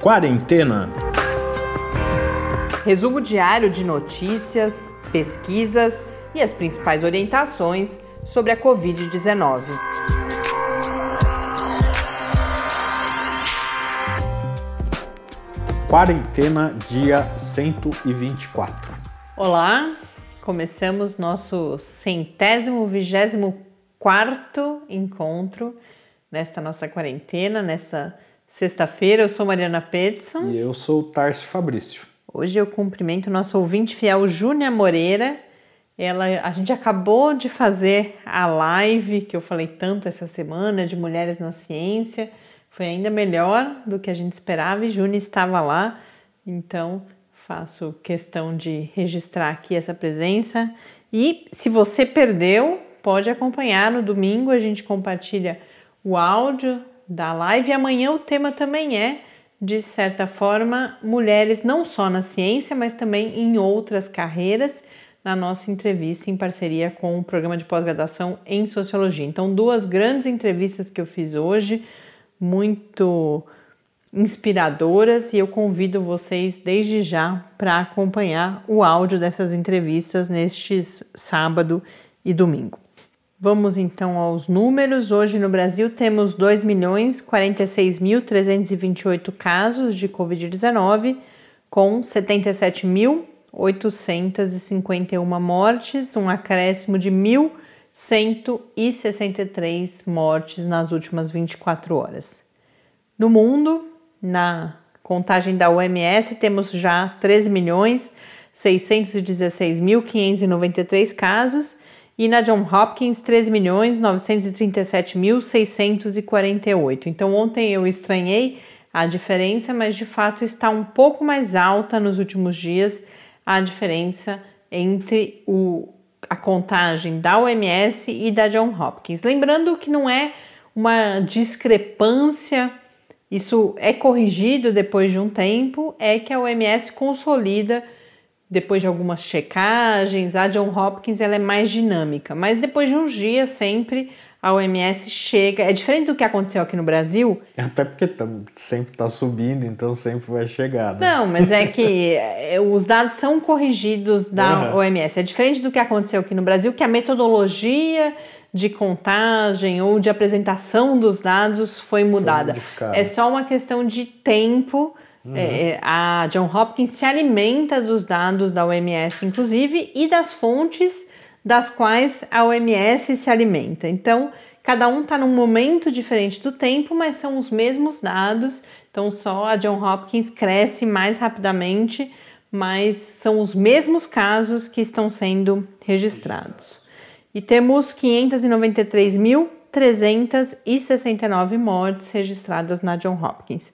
Quarentena. Resumo diário de notícias, pesquisas e as principais orientações sobre a Covid-19. Quarentena, dia 124. Olá, começamos nosso centésimo, vigésimo quarto encontro nesta nossa quarentena, nesta sexta-feira. Eu sou Mariana Petson. E eu sou o Tarso Fabrício. Hoje eu cumprimento o nosso ouvinte fiel Júnia Moreira. Ela, a gente acabou de fazer a live que eu falei tanto essa semana de mulheres na ciência. Foi ainda melhor do que a gente esperava e Júnia estava lá. Então faço questão de registrar aqui essa presença. E se você perdeu, pode acompanhar no domingo. A gente compartilha o áudio da live. E amanhã o tema também é, de certa forma, mulheres não só na ciência, mas também em outras carreiras, na nossa entrevista em parceria com o programa de pós-graduação em sociologia. Então, duas grandes entrevistas que eu fiz hoje, muito inspiradoras, e eu convido vocês desde já para acompanhar o áudio dessas entrevistas nestes sábado e domingo. Vamos então aos números. Hoje no Brasil temos 2.046.328 casos de Covid-19, com 77.851 mortes, um acréscimo de 1.163 mortes nas últimas 24 horas. No mundo, na contagem da OMS, temos já 13.616.593 casos e na John Hopkins 13.937.648. Então ontem eu estranhei a diferença, mas de fato está um pouco mais alta nos últimos dias a diferença entre o, a contagem da OMS e da John Hopkins. Lembrando que não é uma discrepância, isso é corrigido depois de um tempo, é que a OMS consolida depois de algumas checagens, a John Hopkins ela é mais dinâmica, mas depois de uns dias sempre a OMS chega. É diferente do que aconteceu aqui no Brasil. Até porque tam, sempre está subindo, então sempre vai chegar. Né? Não, mas é que é, os dados são corrigidos da uhum. OMS. É diferente do que aconteceu aqui no Brasil, que a metodologia de contagem ou de apresentação dos dados foi mudada. Foi é só uma questão de tempo Uhum. É, a John Hopkins se alimenta dos dados da OMS, inclusive, e das fontes das quais a OMS se alimenta. Então, cada um está num momento diferente do tempo, mas são os mesmos dados. Então, só a John Hopkins cresce mais rapidamente, mas são os mesmos casos que estão sendo registrados. E temos 593.369 mortes registradas na John Hopkins.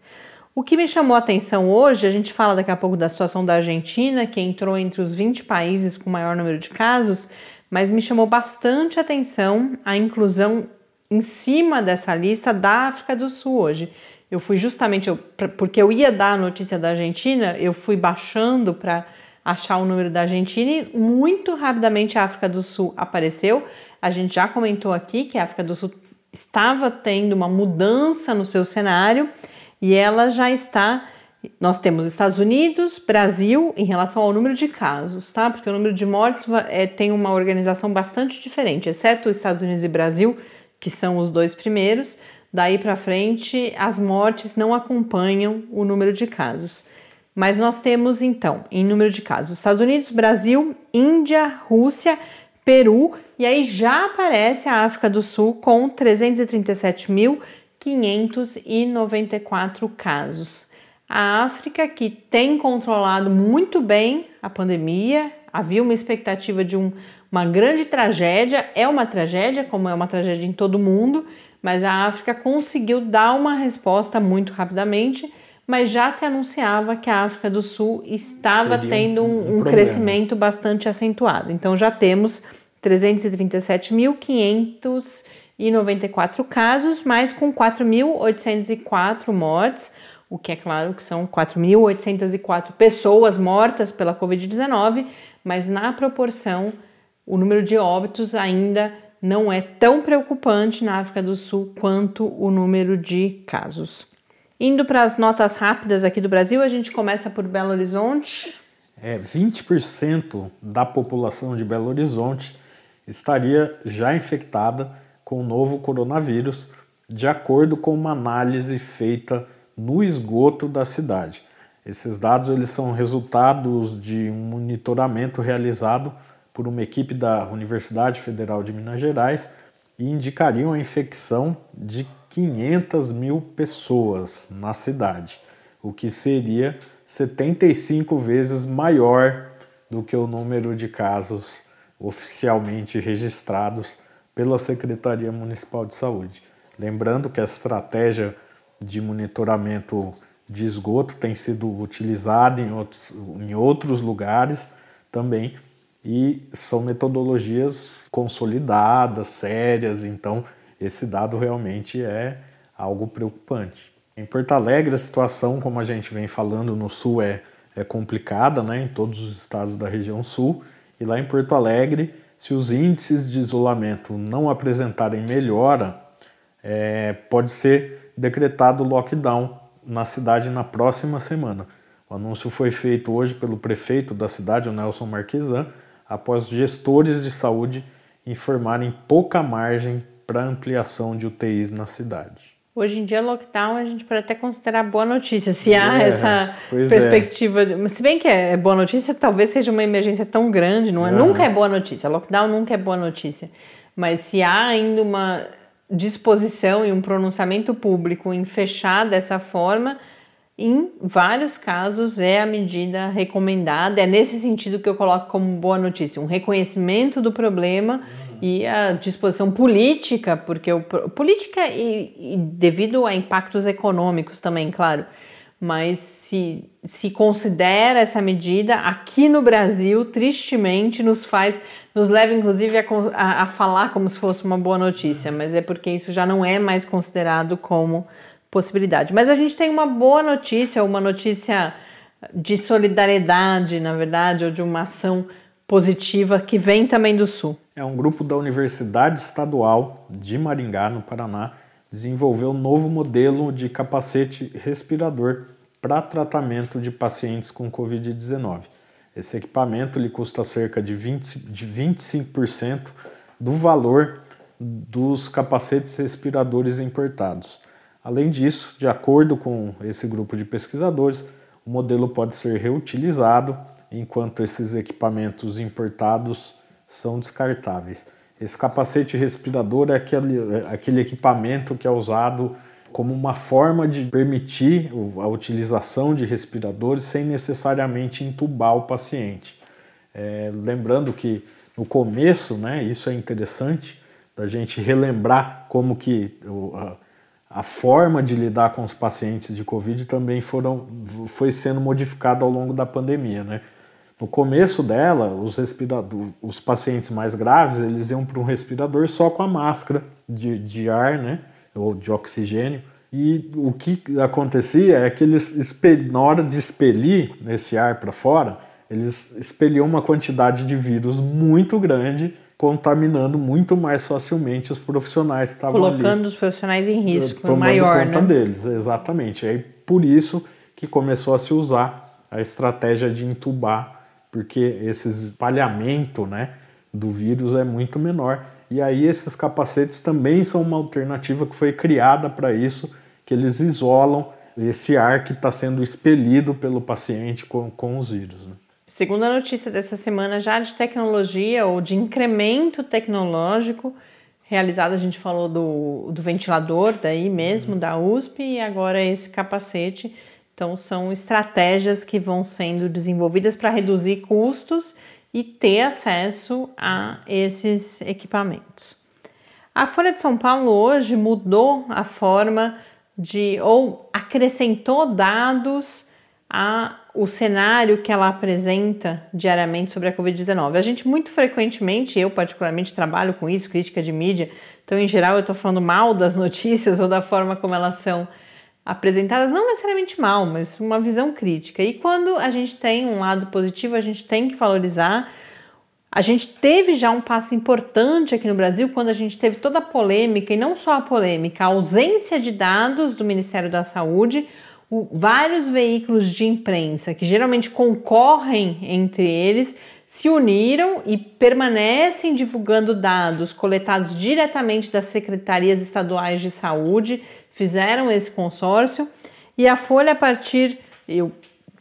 O que me chamou a atenção hoje, a gente fala daqui a pouco da situação da Argentina, que entrou entre os 20 países com maior número de casos, mas me chamou bastante atenção a inclusão em cima dessa lista da África do Sul hoje. Eu fui justamente, eu, porque eu ia dar a notícia da Argentina, eu fui baixando para achar o número da Argentina e muito rapidamente a África do Sul apareceu. A gente já comentou aqui que a África do Sul estava tendo uma mudança no seu cenário e ela já está. Nós temos Estados Unidos, Brasil em relação ao número de casos, tá? Porque o número de mortes é, tem uma organização bastante diferente, exceto os Estados Unidos e Brasil, que são os dois primeiros. Daí para frente, as mortes não acompanham o número de casos. Mas nós temos então, em número de casos, Estados Unidos, Brasil, Índia, Rússia, Peru, e aí já aparece a África do Sul com 337 mil 594 casos. A África, que tem controlado muito bem a pandemia, havia uma expectativa de um, uma grande tragédia, é uma tragédia, como é uma tragédia em todo mundo, mas a África conseguiu dar uma resposta muito rapidamente, mas já se anunciava que a África do Sul estava Seria tendo um, um, um crescimento bastante acentuado. Então já temos 337.500 e 94 casos, mas com 4.804 mortes, o que é claro que são 4.804 pessoas mortas pela Covid-19, mas na proporção, o número de óbitos ainda não é tão preocupante na África do Sul quanto o número de casos. Indo para as notas rápidas aqui do Brasil, a gente começa por Belo Horizonte. É, 20% da população de Belo Horizonte estaria já infectada com o novo coronavírus, de acordo com uma análise feita no esgoto da cidade. Esses dados eles são resultados de um monitoramento realizado por uma equipe da Universidade Federal de Minas Gerais e indicariam a infecção de 500 mil pessoas na cidade, o que seria 75 vezes maior do que o número de casos oficialmente registrados pela Secretaria Municipal de Saúde. Lembrando que a estratégia de monitoramento de esgoto tem sido utilizada em outros, em outros lugares também e são metodologias consolidadas, sérias, então esse dado realmente é algo preocupante. Em Porto Alegre, a situação, como a gente vem falando no sul, é, é complicada, né, em todos os estados da região sul, e lá em Porto Alegre, se os índices de isolamento não apresentarem melhora, é, pode ser decretado lockdown na cidade na próxima semana. O anúncio foi feito hoje pelo prefeito da cidade, o Nelson Marquesan, após gestores de saúde informarem pouca margem para ampliação de UTIs na cidade. Hoje em dia, lockdown a gente pode até considerar boa notícia, se há é, essa é. perspectiva. É. Se bem que é boa notícia, talvez seja uma emergência tão grande, não é? Uhum. Nunca é boa notícia. Lockdown nunca é boa notícia. Mas se há ainda uma disposição e um pronunciamento público em fechar dessa forma, em vários casos é a medida recomendada. É nesse sentido que eu coloco como boa notícia, um reconhecimento do problema e a disposição política, porque o, política e, e devido a impactos econômicos também, claro, mas se, se considera essa medida aqui no Brasil, tristemente, nos faz, nos leva inclusive a, a, a, falar como se fosse uma boa notícia, mas é porque isso já não é mais considerado como possibilidade. Mas a gente tem uma boa notícia, uma notícia de solidariedade, na verdade, ou de uma ação positiva que vem também do Sul. É um grupo da Universidade Estadual de Maringá, no Paraná, desenvolveu um novo modelo de capacete respirador para tratamento de pacientes com Covid-19. Esse equipamento ele custa cerca de, 20, de 25% do valor dos capacetes respiradores importados. Além disso, de acordo com esse grupo de pesquisadores, o modelo pode ser reutilizado enquanto esses equipamentos importados são descartáveis. Esse capacete respirador é aquele, é aquele equipamento que é usado como uma forma de permitir a utilização de respiradores sem necessariamente entubar o paciente. É, lembrando que no começo, né, isso é interessante, da gente relembrar como que a, a, forma de lidar com os pacientes de Covid também foram, foi sendo modificada ao longo da pandemia. Né? No começo dela, os, os pacientes mais graves, eles iam para um respirador só com a máscara de, de ar, né, ou de oxigênio. E o que acontecia é que eles, na hora de expelir esse ar para fora, eles expeliam uma quantidade de vírus muito grande, contaminando muito mais facilmente os profissionais que estavam Colocando ali, os profissionais em risco tomando maior, conta né? deles, exatamente. Aí por isso que começou a se usar a estratégia de entubar porque esse espalhamento né, do vírus é muito menor. E aí esses capacetes também são uma alternativa que foi criada para isso, que eles isolam esse ar que está sendo expelido pelo paciente com, com os vírus. Né? Segundo a notícia dessa semana, já de tecnologia ou de incremento tecnológico realizado, a gente falou do, do ventilador daí mesmo, uhum. da USP, e agora esse capacete então, são estratégias que vão sendo desenvolvidas para reduzir custos e ter acesso a esses equipamentos. A Folha de São Paulo hoje mudou a forma de ou acrescentou dados a o cenário que ela apresenta diariamente sobre a Covid-19. A gente muito frequentemente, eu particularmente trabalho com isso, crítica de mídia, então em geral eu estou falando mal das notícias ou da forma como elas são apresentadas não necessariamente mal, mas uma visão crítica. E quando a gente tem um lado positivo, a gente tem que valorizar A gente teve já um passo importante aqui no Brasil quando a gente teve toda a polêmica, e não só a polêmica, a ausência de dados do Ministério da Saúde, o, vários veículos de imprensa que geralmente concorrem entre eles se uniram e permanecem divulgando dados coletados diretamente das secretarias estaduais de saúde, fizeram esse consórcio e a Folha, a partir, eu,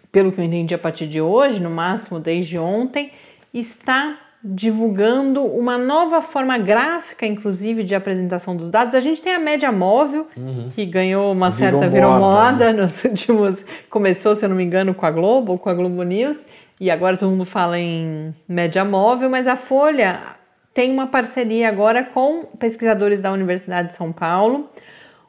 pelo que eu entendi, a partir de hoje, no máximo desde ontem, está divulgando uma nova forma gráfica, inclusive, de apresentação dos dados. A gente tem a média móvel, uhum. que ganhou uma certa virou, virou moda, né? nos últimos. Começou, se eu não me engano, com a Globo ou com a Globo News, e agora todo mundo fala em média móvel, mas a Folha tem uma parceria agora com pesquisadores da Universidade de São Paulo,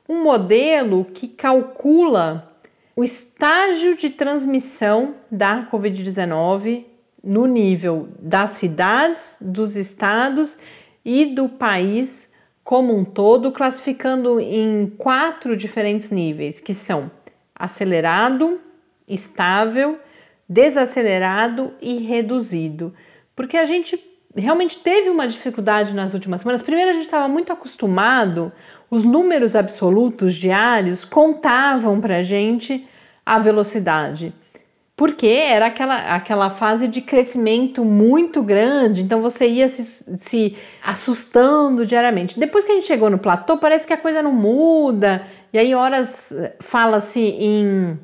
um modelo que calcula o estágio de transmissão da Covid-19 no nível das cidades, dos estados e do país como um todo, classificando em quatro diferentes níveis, que são acelerado, estável, desacelerado e reduzido. Porque a gente realmente teve uma dificuldade nas últimas semanas. Primeiro, a gente estava muito acostumado, os números absolutos diários contavam para a gente a velocidade porque era aquela, aquela fase de crescimento muito grande, então você ia se, se assustando diariamente. Depois que a gente chegou no platô, parece que a coisa não muda, e aí horas fala-se em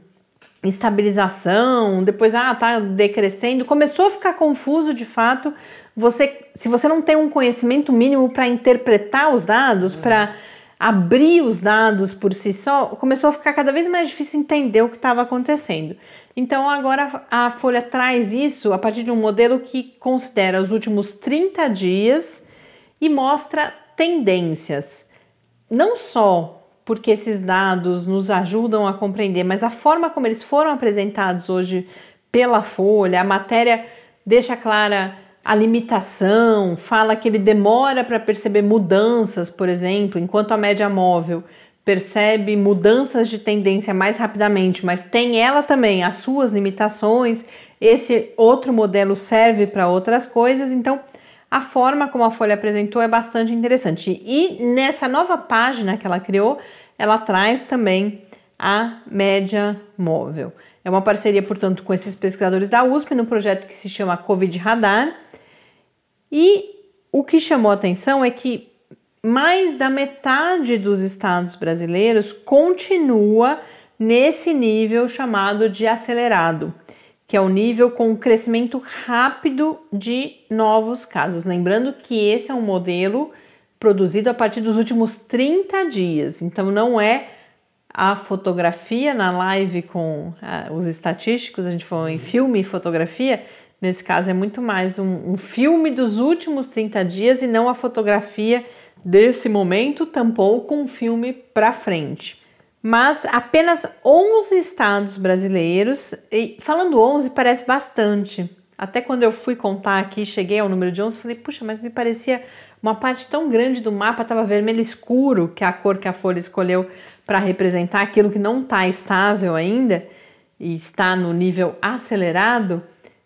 estabilização, depois ah, tá decrescendo, começou a ficar confuso de fato. Você, se você não tem um conhecimento mínimo para interpretar os dados, para abrir os dados por si só, começou a ficar cada vez mais difícil entender o que estava acontecendo. Então agora a Folha traz isso a partir de um modelo que considera os últimos 30 dias e mostra tendências. Não só porque esses dados nos ajudam a compreender, mas a forma como eles foram apresentados hoje pela Folha, a matéria deixa clara a limitação, fala que ele demora para perceber mudanças, por exemplo, enquanto a média móvel percebe mudanças de tendência mais rapidamente, mas tem ela também as suas limitações. Esse outro modelo serve para outras coisas, então a forma como a Folha apresentou é bastante interessante. E nessa nova página que ela criou, ela traz também a média móvel. É uma parceria, portanto, com esses pesquisadores da USP no projeto que se chama Covid Radar. E o que chamou atenção é que mais da metade dos estados brasileiros continua nesse nível chamado de acelerado, que é o nível com crescimento rápido de novos casos. Lembrando que esse é um modelo produzido a partir dos últimos 30 dias, então não é a fotografia na live com ah, os estatísticos, a gente falou em filme e fotografia, nesse caso é muito mais um, um filme dos últimos 30 dias e não a fotografia desse momento, tampouco um filme para frente. Mas apenas 11 estados brasileiros, e falando 11 parece bastante. Até quando eu fui contar aqui, cheguei ao número de 11, falei, puxa, mas me parecia uma parte tão grande do mapa estava vermelho escuro, que é a cor que a Folha escolheu para representar aquilo que não está estável ainda e está no nível acelerado.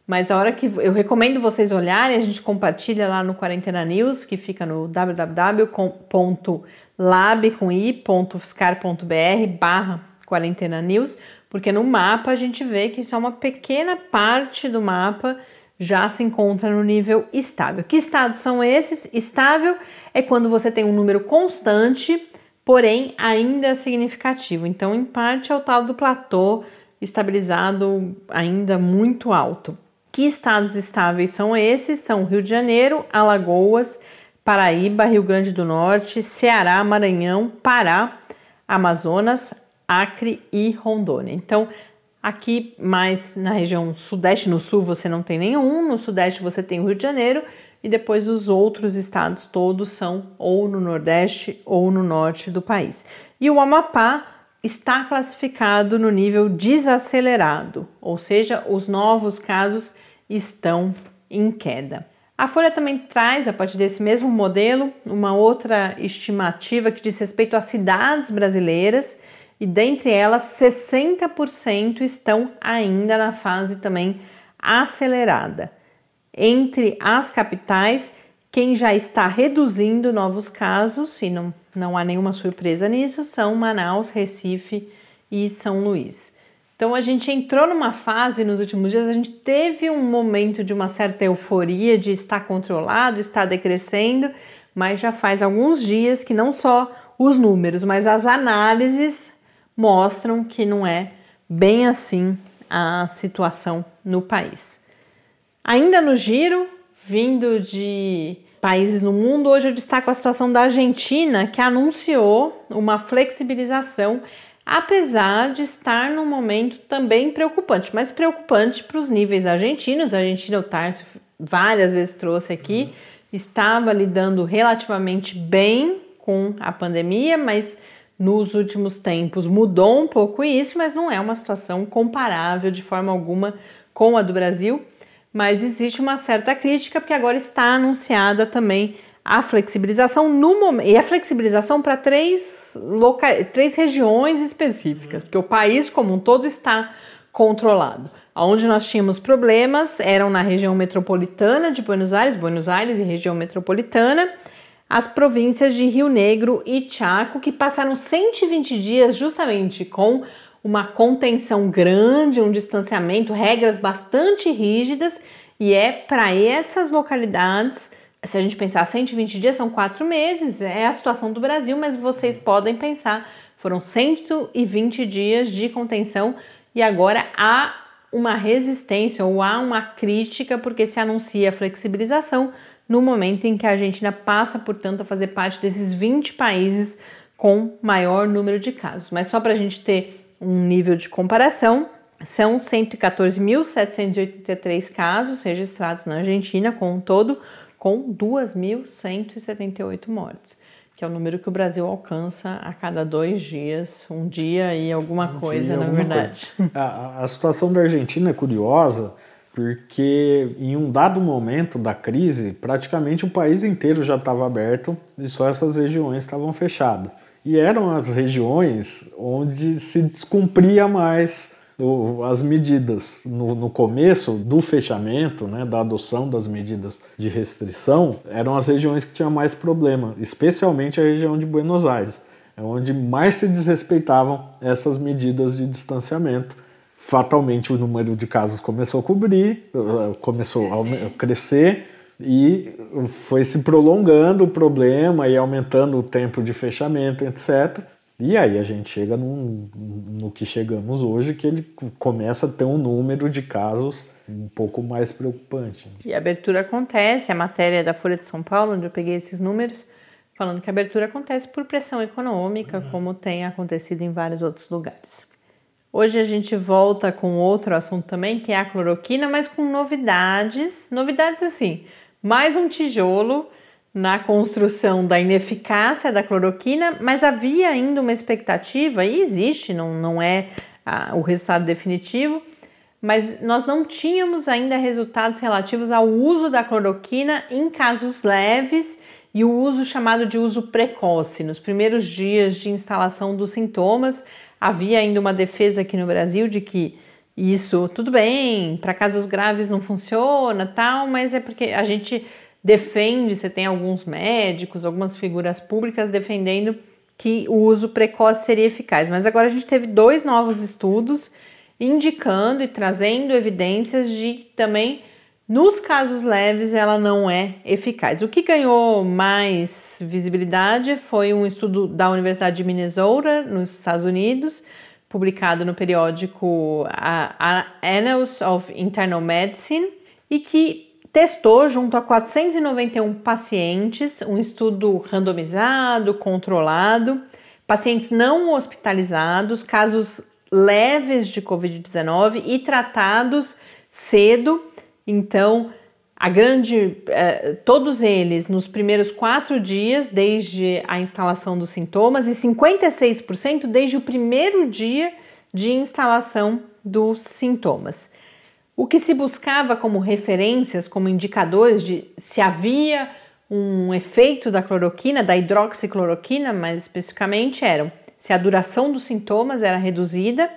Mas a hora que eu recomendo vocês olharem, a gente compartilha lá no Quarentena News, que fica no www.lab.fiscar.br barra Quarentena News, porque no mapa a gente vê que só uma pequena parte do mapa já se encontra no nível estável. Que estados são esses? Estável é quando você tem um número constante, porém ainda significativo. Então, em parte, é o tal do platô estabilizado ainda muito alto. Que estados estáveis são esses? São Rio de Janeiro, Alagoas, Paraíba, Rio Grande do Norte, Ceará, Maranhão, Pará, Amazonas, Acre e Rondônia. Então, aqui mais na região sudeste, no sul você não tem nenhum, no sudeste você tem o Rio de Janeiro e depois os outros estados todos são ou no nordeste ou no norte do país. E o Amapá está classificado no nível desacelerado, ou seja, os novos casos estão em queda. A Folha também traz, a partir desse mesmo modelo, uma outra estimativa que diz respeito às cidades brasileiras e dentre elas 60% estão ainda na fase também acelerada. entre as capitais, quem já está reduzindo novos casos, e não, não há nenhuma surpresa nisso, são Manaus, Recife e São Luís. Então a gente entrou numa fase nos últimos dias, a gente teve um momento de uma certa euforia de estar controlado, estar decrescendo, mas já faz alguns dias que não só os números, mas as análises mostram que não é bem assim a situação no país. Ainda no giro, vindo de países no mundo, hoje eu destaco a situação da Argentina, que anunciou uma flexibilização apesar de estar num momento também preocupante, mas preocupante para os níveis argentinos. A Argentina, o Tarso várias vezes trouxe aqui, estava lidando relativamente bem com a pandemia, mas nos últimos tempos mudou um pouco isso, mas não é uma situação comparável de forma alguma com a do Brasil. Mas existe uma certa crítica, porque agora está anunciada também a flexibilização no momento e a flexibilização para três, loca três regiões específicas, porque o país como um todo está controlado. Onde nós tínhamos problemas eram na região metropolitana de Buenos Aires, Buenos Aires e região metropolitana, as províncias de Rio Negro e Chaco, que passaram 120 dias justamente com uma contenção grande, um distanciamento, regras bastante rígidas, e é para essas localidades se a gente pensar 120 dias, são quatro meses, é a situação do Brasil, mas vocês podem pensar, foram 120 dias de contenção e agora há uma resistência ou há uma crítica porque se anuncia a flexibilização no momento em que a Argentina passa, portanto, a fazer parte desses 20 países com maior número de casos. Mas só para a gente ter um nível de comparação, são 114.783 casos registrados na Argentina como um todo, com 2.178 mortes, que é o número que o Brasil alcança a cada dois dias, um dia e alguma um coisa, dia, na alguma verdade. Coisa. A, a situação da Argentina é curiosa porque em um dado momento da crise, praticamente o país inteiro já estava aberto e só essas regiões estavam fechadas. E eram as regiões onde se descumpria mais as medidas no, no, começo do fechamento, né, da adoção das medidas de restrição, eram as regiões que tinham mais problema, especialmente a região de Buenos Aires, é onde mais se desrespeitavam essas medidas de distanciamento. Fatalmente o número de casos começou a cobrir, eh, começou a crescer e foi se prolongando o problema e aumentando o tempo de fechamento, etc. E aí a gente chega num, no que chegamos hoje, que ele começa a ter um número de casos um pouco mais preocupante. E a abertura acontece, a matéria da Folha de São Paulo, onde eu peguei esses números, falando que a abertura acontece por pressão econômica, uhum. como tem acontecido em vários outros lugares. Hoje a gente volta com outro assunto também, que é a cloroquina, mas com novidades. Novidades assim, mais um tijolo na construção da ineficácia da cloroquina, mas havia ainda uma expectativa, e existe, não, não é o resultado definitivo, mas nós não tínhamos ainda resultados relativos ao uso da cloroquina em casos leves e o uso chamado de uso precoce. Nos primeiros dias de instalação dos sintomas, havia ainda uma defesa aqui no Brasil de que isso tudo bem, para casos graves não funciona, tal, mas é porque a gente defende, você tem alguns médicos, algumas figuras públicas defendendo que o uso precoce seria eficaz. Mas agora a gente teve dois novos estudos indicando e trazendo evidências de que também nos casos leves ela não é eficaz. O que ganhou mais visibilidade foi um estudo da Universidade de Minnesota, nos Estados Unidos, publicado no periódico Annals of Internal Medicine, e que testou junto a 491 pacientes, um estudo randomizado, controlado, pacientes não hospitalizados, casos leves de Covid-19 e tratados cedo. Então, a grande, eh, todos eles nos primeiros quatro dias desde a instalação dos sintomas e 56% desde o primeiro dia de instalação dos sintomas. O que se buscava como referências, como indicadores de se havia um efeito da cloroquina, da hidroxicloroquina, mais especificamente, eram se a duração dos sintomas era reduzida,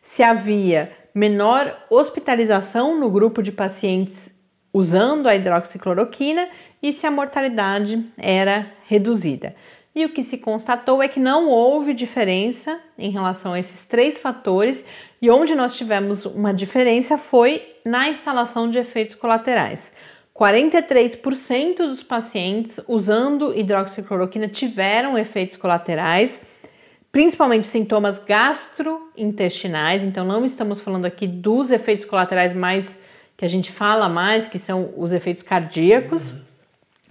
se havia menor hospitalização no grupo de pacientes usando a hidroxicloroquina e se a mortalidade era reduzida. E o que se constatou é que não houve diferença em relação a esses três fatores, e onde nós tivemos uma diferença foi na instalação de efeitos colaterais. 43% dos pacientes usando hidroxicloroquina tiveram efeitos colaterais, principalmente sintomas gastrointestinais. Então, não estamos falando aqui dos efeitos colaterais mais que a gente fala mais, que são os efeitos cardíacos.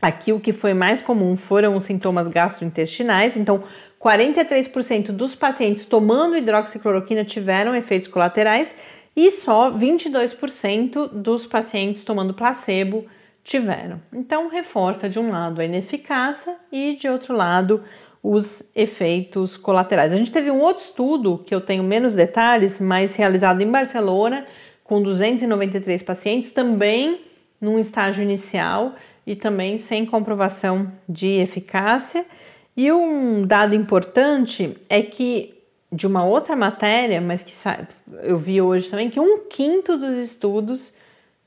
Aqui o que foi mais comum foram os sintomas gastrointestinais. Então, 43% dos pacientes tomando hidroxicloroquina tiveram efeitos colaterais e só 22% dos pacientes tomando placebo tiveram. Então, reforça de um lado a ineficácia e de outro lado os efeitos colaterais. A gente teve um outro estudo que eu tenho menos detalhes, mas realizado em Barcelona, com 293 pacientes, também num estágio inicial e também sem comprovação de eficácia. E um dado importante é que de uma outra matéria, mas que eu vi hoje também, que um quinto dos estudos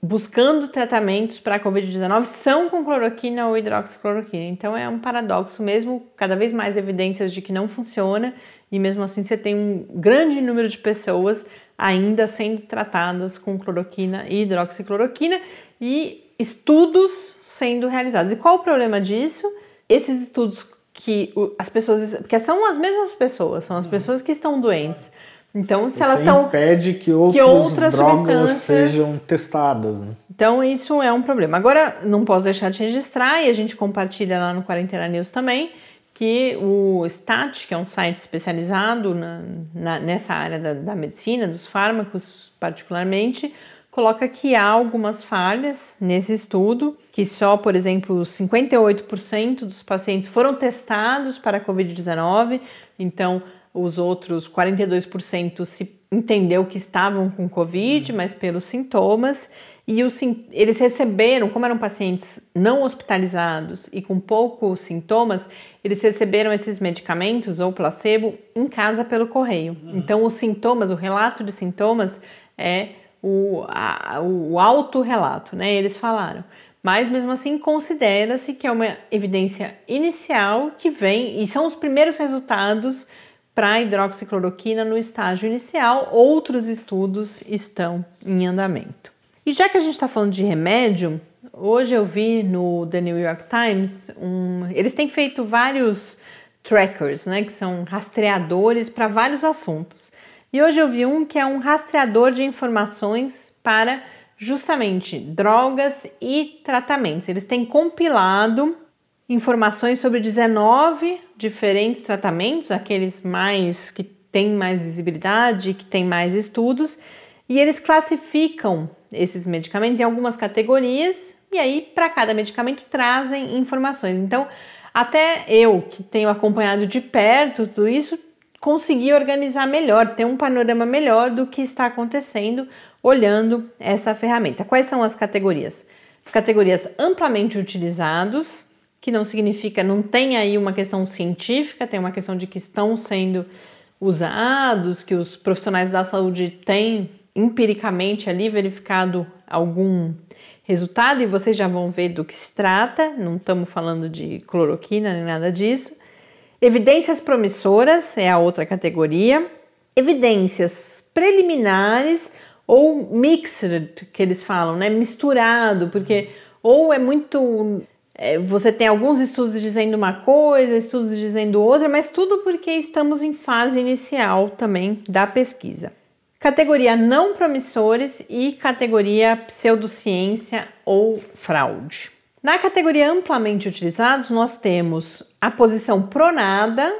buscando tratamentos para a Covid-19 são com cloroquina ou hidroxicloroquina. Então é um paradoxo mesmo, cada vez mais evidências de que não funciona e mesmo assim você tem um grande número de pessoas ainda sendo tratadas com cloroquina e hidroxicloroquina e estudos sendo realizados. E qual o problema disso? Esses estudos que as pessoas, porque são as mesmas pessoas, são as uhum. pessoas que estão doentes então, se isso elas estão. impede que, que outras drogas sejam testadas. Né? Então, isso é um problema. Agora, não posso deixar de registrar, e a gente compartilha lá no Quarentena News também, que o STAT, que é um site especializado na, na, nessa área da, da medicina, dos fármacos particularmente, coloca que há algumas falhas nesse estudo, que só, por exemplo, 58% dos pacientes foram testados para a Covid-19, então os outros 42% se entendeu que estavam com Covid, mas pelos sintomas. E os, eles receberam, como eram pacientes não hospitalizados e com poucos sintomas, eles receberam esses medicamentos ou placebo em casa pelo correio. Uhum. Então, os sintomas, o relato de sintomas é o, o autorrelato, né? Eles falaram. Mas mesmo assim, considera-se que é uma evidência inicial que vem e são os primeiros resultados para a hidroxicloroquina no estágio inicial, outros estudos estão em andamento. E já que a gente está falando de remédio, hoje eu vi no The New York Times, um, eles têm feito vários trackers, né, que são rastreadores para vários assuntos. E hoje eu vi um que é um rastreador de informações para justamente drogas e tratamentos. Eles têm compilado informações sobre 19 diferentes tratamentos, aqueles mais que têm mais visibilidade, que têm mais estudos, e eles classificam esses medicamentos em algumas categorias e aí para cada medicamento trazem informações. Então, até eu que tenho acompanhado de perto tudo isso, consegui organizar melhor, ter um panorama melhor do que está acontecendo olhando essa ferramenta. Quais são as categorias? As categorias amplamente utilizados, que não significa, não tem aí uma questão científica, tem uma questão de que estão sendo usados, que os profissionais da saúde têm empiricamente ali verificado algum resultado e vocês já vão ver do que se trata, não estamos falando de cloroquina nem nada disso. Evidências promissoras é a outra categoria. Evidências preliminares ou mixed, que eles falam, né? Misturado, porque ou é muito é, você tem alguns estudos dizendo uma coisa, estudos dizendo outra, mas tudo porque estamos em fase inicial também da pesquisa. Categoria não promissores e categoria pseudociência ou fraude. Na categoria amplamente utilizados, nós temos a posição pronada,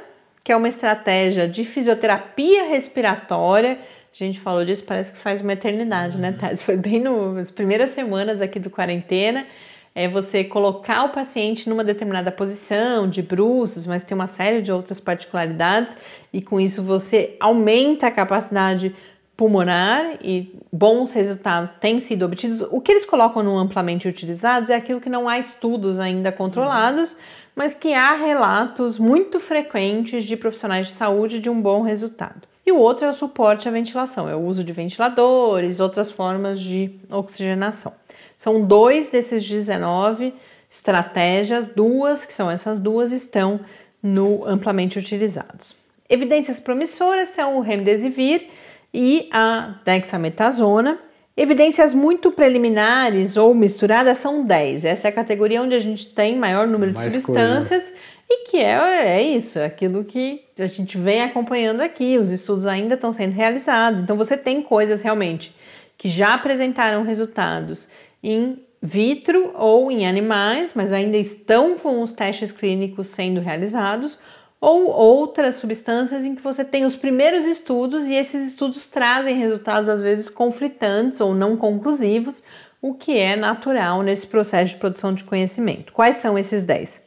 que é uma estratégia de fisioterapia respiratória. A gente falou disso, parece que faz uma eternidade, né, Thais? Foi bem nas primeiras semanas aqui do quarentena é você colocar o paciente numa determinada posição de bruços, mas tem uma série de outras particularidades e com isso você aumenta a capacidade pulmonar e bons resultados têm sido obtidos. O que eles colocam no amplamente utilizados é aquilo que não há estudos ainda controlados, mas que há relatos muito frequentes de profissionais de saúde de um bom resultado. E o outro é o suporte à ventilação, é o uso de ventiladores, outras formas de oxigenação. São dois desses 19 estratégias, duas, que são essas duas, estão no amplamente utilizados. Evidências promissoras são o remdesivir e a dexametasona. Evidências muito preliminares ou misturadas são 10. Essa é a categoria onde a gente tem maior número Mais de substâncias coisa. e que é, é isso, é aquilo que a gente vem acompanhando aqui. Os estudos ainda estão sendo realizados. Então você tem coisas realmente que já apresentaram resultados em vitro ou em animais, mas ainda estão com os testes clínicos sendo realizados, ou outras substâncias em que você tem os primeiros estudos e esses estudos trazem resultados às vezes conflitantes ou não conclusivos, o que é natural nesse processo de produção de conhecimento. Quais são esses 10?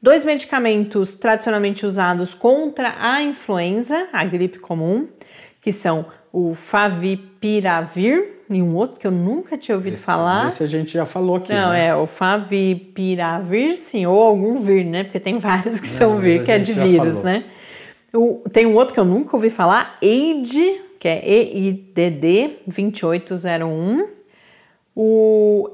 Dois medicamentos tradicionalmente usados contra a influenza, a gripe comum, que são o favipiravir e um outro que eu nunca tinha ouvido esse, falar. Esse a gente já falou aqui. Não, né? é o favipiravir, sim, ou algum vir, né? Porque tem vários que Não, são vir, que é de vírus, né? O, tem um outro que eu nunca ouvi falar, EID, que é EIDD 2801. O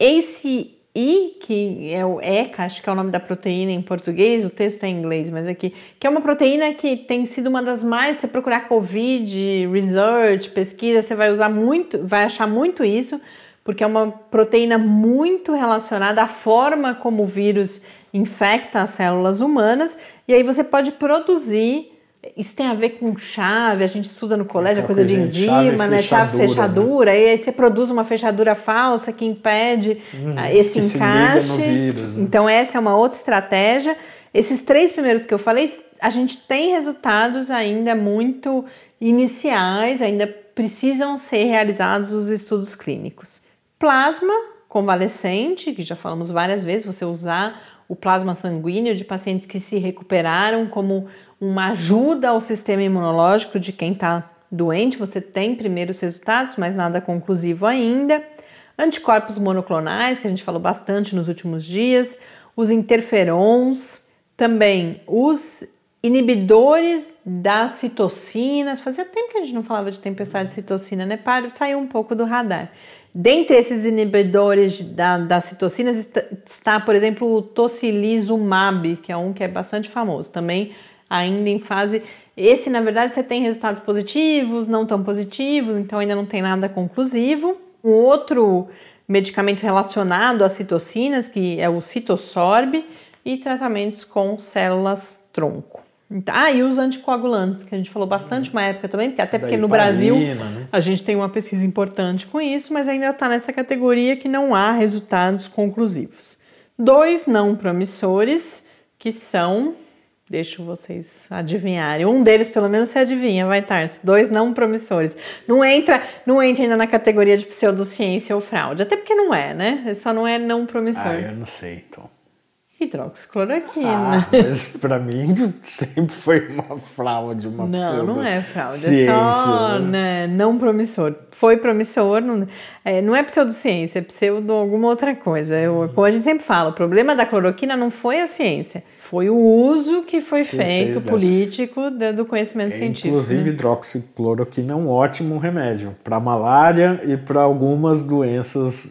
ACE I, que é o ECA, acho que é o nome da proteína em português, o texto é em inglês, mas aqui, que é uma proteína que tem sido uma das mais, se procurar COVID, research, pesquisa, você vai usar muito, vai achar muito isso, porque é uma proteína muito relacionada à forma como o vírus infecta as células humanas, e aí você pode produzir isso tem a ver com chave, a gente estuda no colégio, a coisa de enzima, né? Chave fechadura, né? e aí você produz uma fechadura falsa que impede uhum, esse que encaixe. Vírus, né? Então, essa é uma outra estratégia. Esses três primeiros que eu falei, a gente tem resultados ainda muito iniciais, ainda precisam ser realizados os estudos clínicos. Plasma convalescente, que já falamos várias vezes, você usar o plasma sanguíneo de pacientes que se recuperaram como uma ajuda ao sistema imunológico de quem está doente. Você tem primeiros resultados, mas nada conclusivo ainda. Anticorpos monoclonais, que a gente falou bastante nos últimos dias, os interferons, também os inibidores das citocinas. Fazia tempo que a gente não falava de tempestade de citocina, né? Para, saiu um pouco do radar. Dentre esses inibidores da, das citocinas está, está, por exemplo, o tocilizumab, que é um que é bastante famoso. Também ainda em fase. Esse, na verdade, você tem resultados positivos, não tão positivos, então ainda não tem nada conclusivo. Um outro medicamento relacionado às citocinas, que é o citosorb, e tratamentos com células tronco. Ah, e os anticoagulantes, que a gente falou bastante uma época também, porque até porque no Brasil né? a gente tem uma pesquisa importante com isso, mas ainda está nessa categoria que não há resultados conclusivos. Dois não promissores, que são Deixo vocês adivinharem. Um deles, pelo menos, você adivinha, vai estar. Dois não promissores. Não entra, não entra ainda na categoria de pseudociência ou fraude. Até porque não é, né? Só não é não promissor. Ah, eu não sei, então. Hidroxicloroquina. Ah, mas pra mim sempre foi uma fraude, uma Não, não é fraude, ciência, é só né? não promissor. Foi promissor, não é, não é pseudociência, é pseudo alguma outra coisa. Eu, como a gente sempre fala, o problema da cloroquina não foi a ciência, foi o uso que foi Sim, feito fez, político né? do conhecimento é, científico. Inclusive, né? hidroxicloroquina é um ótimo remédio para malária e para algumas doenças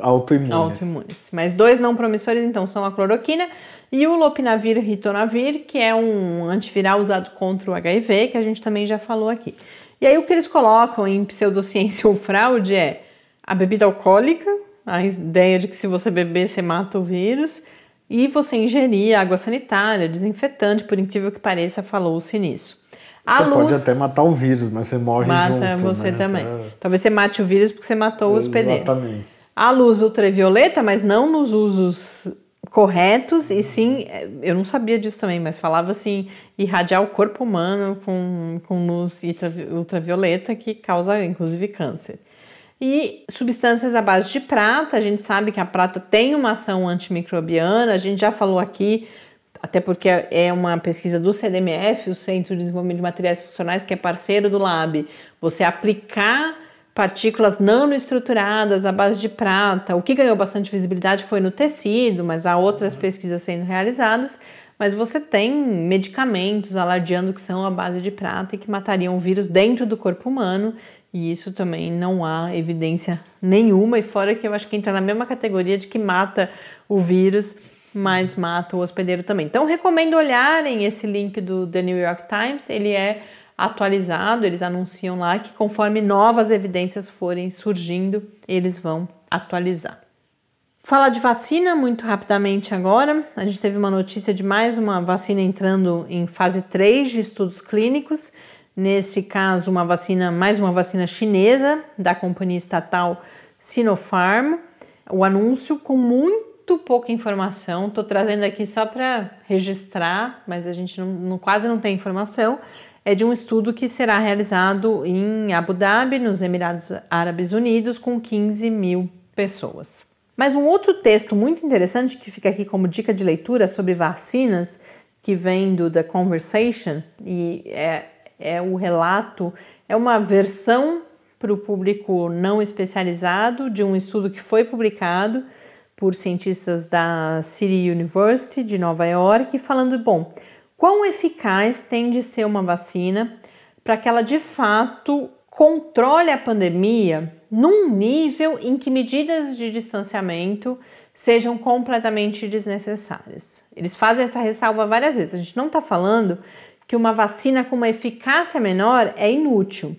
autoimunes. Autoimunes. Mas dois não promissores, então, são a cloroquina e o lopinavir ritonavir, que é um antiviral usado contra o HIV, que a gente também já falou aqui. E aí, o que eles colocam em pseudociência ou fraude é a bebida alcoólica, a ideia de que se você beber, você mata o vírus e você ingerir água sanitária, desinfetante, por incrível que pareça, falou-se nisso. A você luz, pode até matar o vírus, mas você morre mata junto. Mata você né? também. É. Talvez você mate o vírus porque você matou o hospedeiro. Exatamente. A luz ultravioleta, mas não nos usos corretos, e sim, eu não sabia disso também, mas falava assim, irradiar o corpo humano com, com luz ultravioleta que causa inclusive câncer. E substâncias à base de prata, a gente sabe que a prata tem uma ação antimicrobiana, a gente já falou aqui, até porque é uma pesquisa do CDMF, o Centro de Desenvolvimento de Materiais Funcionais, que é parceiro do Lab. Você aplicar partículas nanoestruturadas à base de prata, o que ganhou bastante visibilidade foi no tecido, mas há outras pesquisas sendo realizadas. Mas você tem medicamentos alardeando que são à base de prata e que matariam o vírus dentro do corpo humano E isso também não há evidência nenhuma, e fora que eu acho que entra na mesma categoria de que mata o vírus, mas mata o hospedeiro também. Então recomendo olharem esse link do The New York Times, ele é atualizado, eles anunciam lá que conforme novas evidências forem surgindo, eles vão atualizar. Falar de vacina muito rapidamente agora. A gente teve uma notícia de mais uma vacina entrando em fase 3 de estudos clínicos. Nesse caso, uma vacina, mais uma vacina chinesa da companhia estatal Sinopharm. O anúncio com muito pouca informação. Estou trazendo aqui só para registrar, mas a gente não, não, quase não tem informação. É de um estudo que será realizado em Abu Dhabi, nos Emirados Árabes Unidos, com 15 mil pessoas. Mas um outro texto muito interessante que fica aqui como dica de leitura sobre vacinas, que vem do The Conversation, e é é o relato, é uma versão para o público não especializado de um estudo que foi publicado por cientistas da City University de Nova York, falando, bom, quão eficaz tem de ser uma vacina para que ela de fato controle a pandemia num nível em que medidas de distanciamento sejam completamente desnecessárias. Eles fazem essa ressalva várias vezes. A gente não está falando que uma vacina com uma eficácia menor é inútil.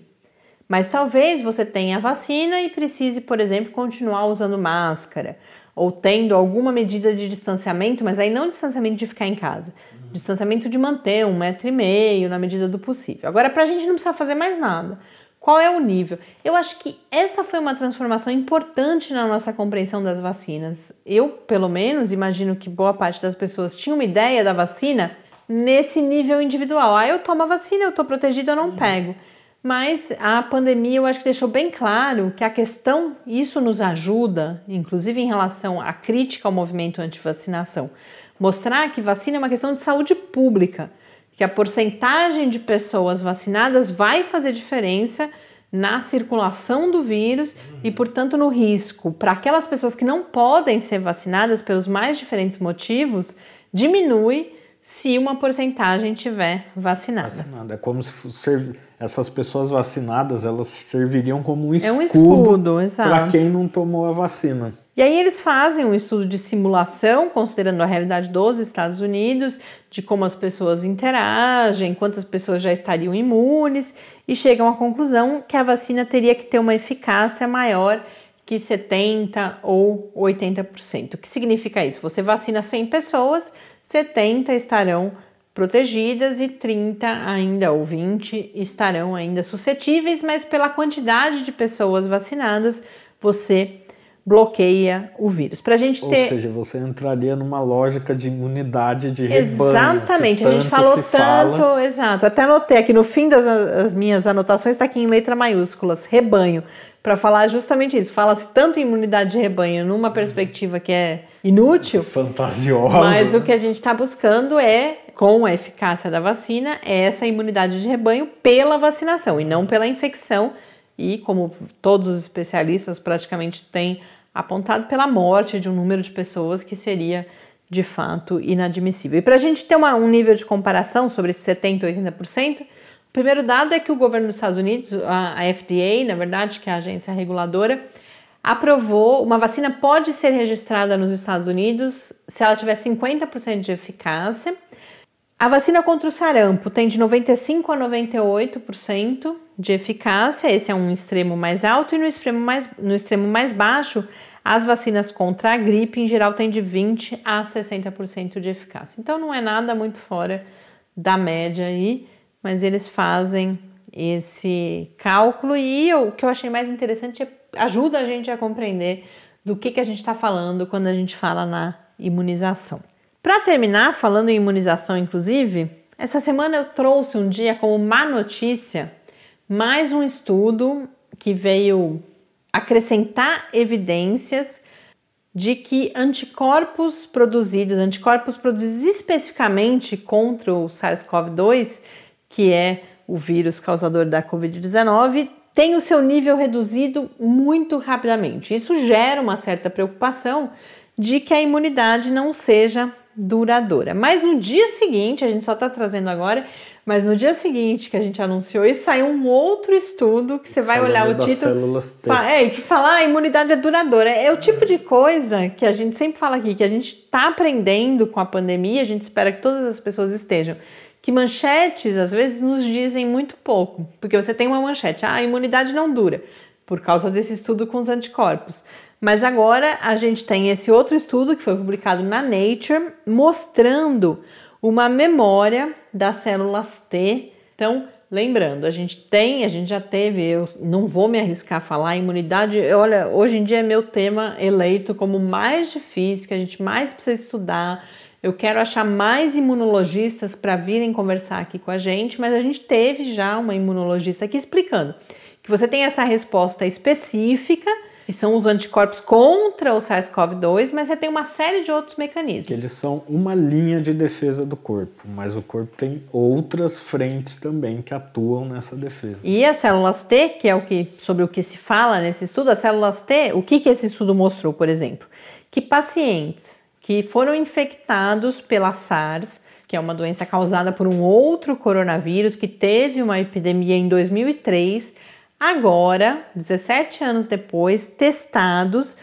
Mas talvez você tenha a vacina e precise, por exemplo, continuar usando máscara ou tendo alguma medida de distanciamento, mas aí não distanciamento de ficar em casa, distanciamento de manter um metro e meio na medida do possível. Agora, para a gente não precisar fazer mais nada. Qual é o nível? Eu acho que essa foi uma transformação importante na nossa compreensão das vacinas. Eu, pelo menos, imagino que boa parte das pessoas tinha uma ideia da vacina nesse nível individual. Ah, eu tomo a vacina, eu estou protegido, eu não pego. Mas a pandemia eu acho que deixou bem claro que a questão, isso nos ajuda, inclusive em relação à crítica ao movimento anti-vacinação, mostrar que vacina é uma questão de saúde pública, que a porcentagem de pessoas vacinadas vai fazer diferença na circulação do vírus e, portanto, no risco para aquelas pessoas que não podem ser vacinadas pelos mais diferentes motivos, diminui se uma porcentagem tiver vacinada. vacinada. É como se essas pessoas vacinadas elas serviriam como um escudo, é um escudo para quem não tomou a vacina. E aí eles fazem um estudo de simulação, considerando a realidade dos Estados Unidos, de como as pessoas interagem, quantas pessoas já estariam imunes, e chegam à conclusão que a vacina teria que ter uma eficácia maior que 70% ou 80%. O que significa isso? Você vacina 100 pessoas, 70 estarão protegidas e 30 ainda ou 20 estarão ainda suscetíveis, mas pela quantidade de pessoas vacinadas, você bloqueia o vírus. Pra gente Ou ter... seja, você entraria numa lógica de imunidade de rebanho. Exatamente, a gente falou tanto, fala. exato. Até anotei aqui no fim das as minhas anotações, está aqui em letra maiúsculas, rebanho, para falar justamente isso. Fala-se tanto em imunidade de rebanho numa perspectiva que é inútil, fantasiosa. Mas o que a gente está buscando é, com a eficácia da vacina, é essa imunidade de rebanho pela vacinação e não pela infecção. E como todos os especialistas praticamente têm apontado pela morte de um número de pessoas que seria de fato inadmissível. E para a gente ter uma, um nível de comparação sobre esses 70% e 80%, o primeiro dado é que o governo dos Estados Unidos, a, a FDA, na verdade, que é a agência reguladora, aprovou uma vacina pode ser registrada nos Estados Unidos se ela tiver 50% de eficácia. A vacina contra o sarampo tem de 95 a 98% de eficácia, esse é um extremo mais alto, e no extremo mais, no extremo mais baixo as vacinas contra a gripe, em geral, têm de 20 a 60% de eficácia. Então, não é nada muito fora da média aí, mas eles fazem esse cálculo e o que eu achei mais interessante é ajuda a gente a compreender do que, que a gente está falando quando a gente fala na imunização. Para terminar, falando em imunização, inclusive, essa semana eu trouxe um dia como má notícia mais um estudo que veio acrescentar evidências de que anticorpos produzidos, anticorpos produzidos especificamente contra o SARS-CoV-2, que é o vírus causador da Covid-19, tem o seu nível reduzido muito rapidamente. Isso gera uma certa preocupação de que a imunidade não seja duradoura. Mas no dia seguinte, a gente só está trazendo agora, Mas no dia seguinte que a gente anunciou isso, saiu um outro estudo que você vai olhar o título. É, que fala, ah, a imunidade é duradoura. É o tipo de coisa que a gente sempre fala aqui, que a gente está aprendendo com a pandemia, a gente espera que todas as pessoas estejam. Que manchetes, às vezes, nos dizem muito pouco. Porque você tem uma manchete, ah, a imunidade não dura, por causa desse estudo com os anticorpos. Mas agora a gente tem esse outro estudo que foi publicado na Nature, mostrando uma memória das células T. Então, lembrando, a gente tem, a gente já teve, eu não vou me arriscar a falar, imunidade, olha, hoje em dia é meu tema eleito como mais difícil, que a gente mais precisa estudar. Eu quero achar mais imunologistas para virem conversar aqui com a gente, mas a gente teve já uma imunologista aqui explicando que você tem essa resposta específica que são os anticorpos contra o SARS-CoV-2, mas você tem uma série de outros mecanismos. Que eles são uma linha de defesa do corpo, mas o corpo tem outras frentes também que atuam nessa defesa. E as células T, que é o que sobre o que se fala nesse estudo, as células T, o que, que esse estudo mostrou, por exemplo? Que pacientes que foram infectados pela SARS, que é uma doença causada por um outro coronavírus que teve uma epidemia em 2003, Agora, 17 anos depois, testados,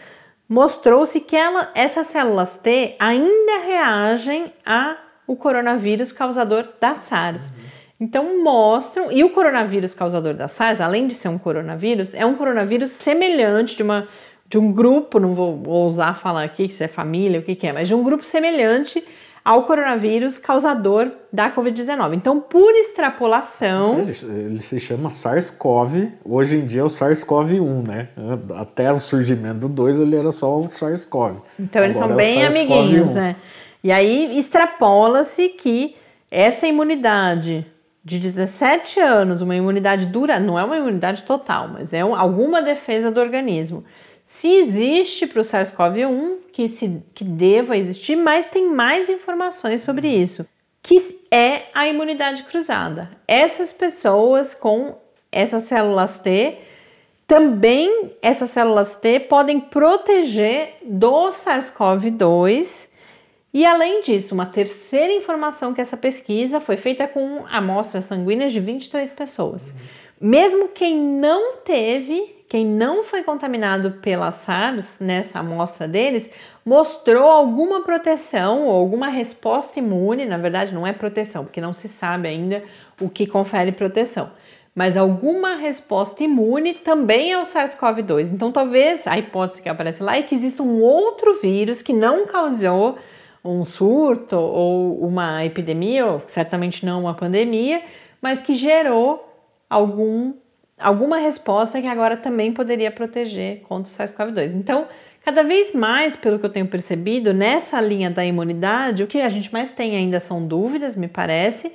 mostrou-se que ela, essas células T ainda reagem ao coronavírus causador da SARS. Então mostram, e o coronavírus causador da SARS, além de ser um coronavírus, é um coronavírus semelhante de uma de um grupo, não vou ousar falar aqui se é família, o que, que é, mas de um grupo semelhante ao coronavírus causador da Covid-19. Então, por extrapolação. Ele, ele se chama SARS-CoV, hoje em dia é o SARS-CoV-1, né? Até o surgimento do 2 ele era só o SARS-CoV. Então, eles Agora são é bem amiguinhos, né? E aí extrapola-se que essa imunidade de 17 anos, uma imunidade dura, não é uma imunidade total, mas é um, alguma defesa do organismo se existe para o SARS-CoV-1, que, se, que deva existir, mas tem mais informações sobre isso, que é a imunidade cruzada. Essas pessoas com essas células T, também essas células T podem proteger do SARS-CoV-2. E além disso, uma terceira informação que essa pesquisa foi feita com amostras sanguíneas de 23 pessoas. Mesmo quem não teve quem não foi contaminado pela SARS nessa amostra deles mostrou alguma proteção ou alguma resposta imune, na verdade não é proteção, porque não se sabe ainda o que confere proteção, mas alguma resposta imune também ao SARS-CoV-2. Então talvez a hipótese que aparece lá é que exista um outro vírus que não causou um surto ou uma epidemia, ou certamente não uma pandemia, mas que gerou algum alguma resposta que agora também poderia proteger contra o SARS-CoV-2. Então, cada vez mais, pelo que eu tenho percebido, nessa linha da imunidade, o que a gente mais tem ainda são dúvidas, me parece,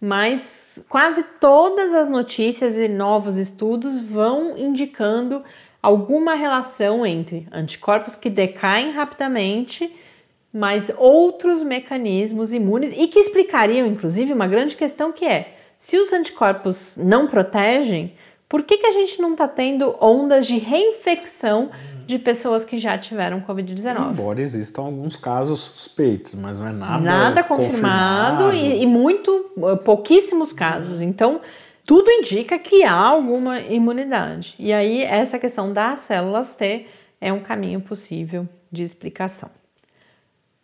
mas quase todas as notícias e novos estudos vão indicando alguma relação entre anticorpos que decaem rapidamente, mas outros mecanismos imunes e que explicariam, inclusive, uma grande questão que é: se os anticorpos não protegem, por que, que a gente não está tendo ondas de reinfecção de pessoas que já tiveram Covid-19? Embora existam alguns casos suspeitos, mas não é nada, nada confirmado, confirmado. E, e, muito uh, pouquíssimos casos. Então, tudo indica que há alguma imunidade. E aí, essa questão das células T é um caminho possível de explicação.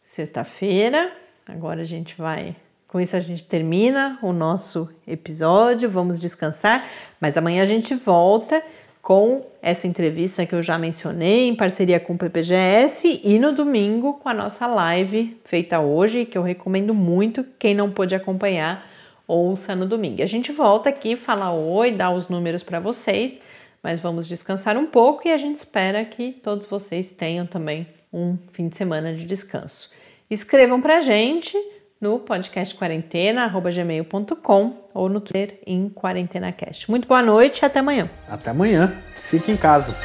Sexta-feira, agora a gente vai com isso a gente termina o nosso episódio, vamos descansar, mas amanhã a gente volta com essa entrevista que eu já mencionei em parceria com o PPGS e no domingo com a nossa live feita hoje, que eu recomendo muito, quem não pôde acompanhar, ouça no domingo. A gente volta aqui, fala oi, dá os números para vocês, mas vamos descansar um pouco e a gente espera que todos vocês tenham também um fim de semana de descanso. Escrevam para a gente no podcast quarentena, gmail.com ou no Twitter em QuarentenaCast. Muito boa noite e até amanhã. Até amanhã. Fique em casa.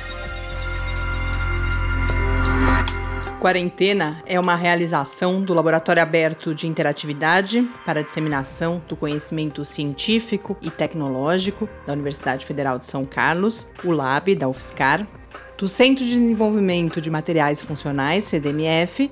Quarentena é uma realização do Laboratório Aberto de Interatividade para a Disseminação do Conhecimento Científico e Tecnológico da Universidade Federal de São Carlos, o LAB da UFSCar, do Centro de Desenvolvimento de Materiais Funcionais, CDMF,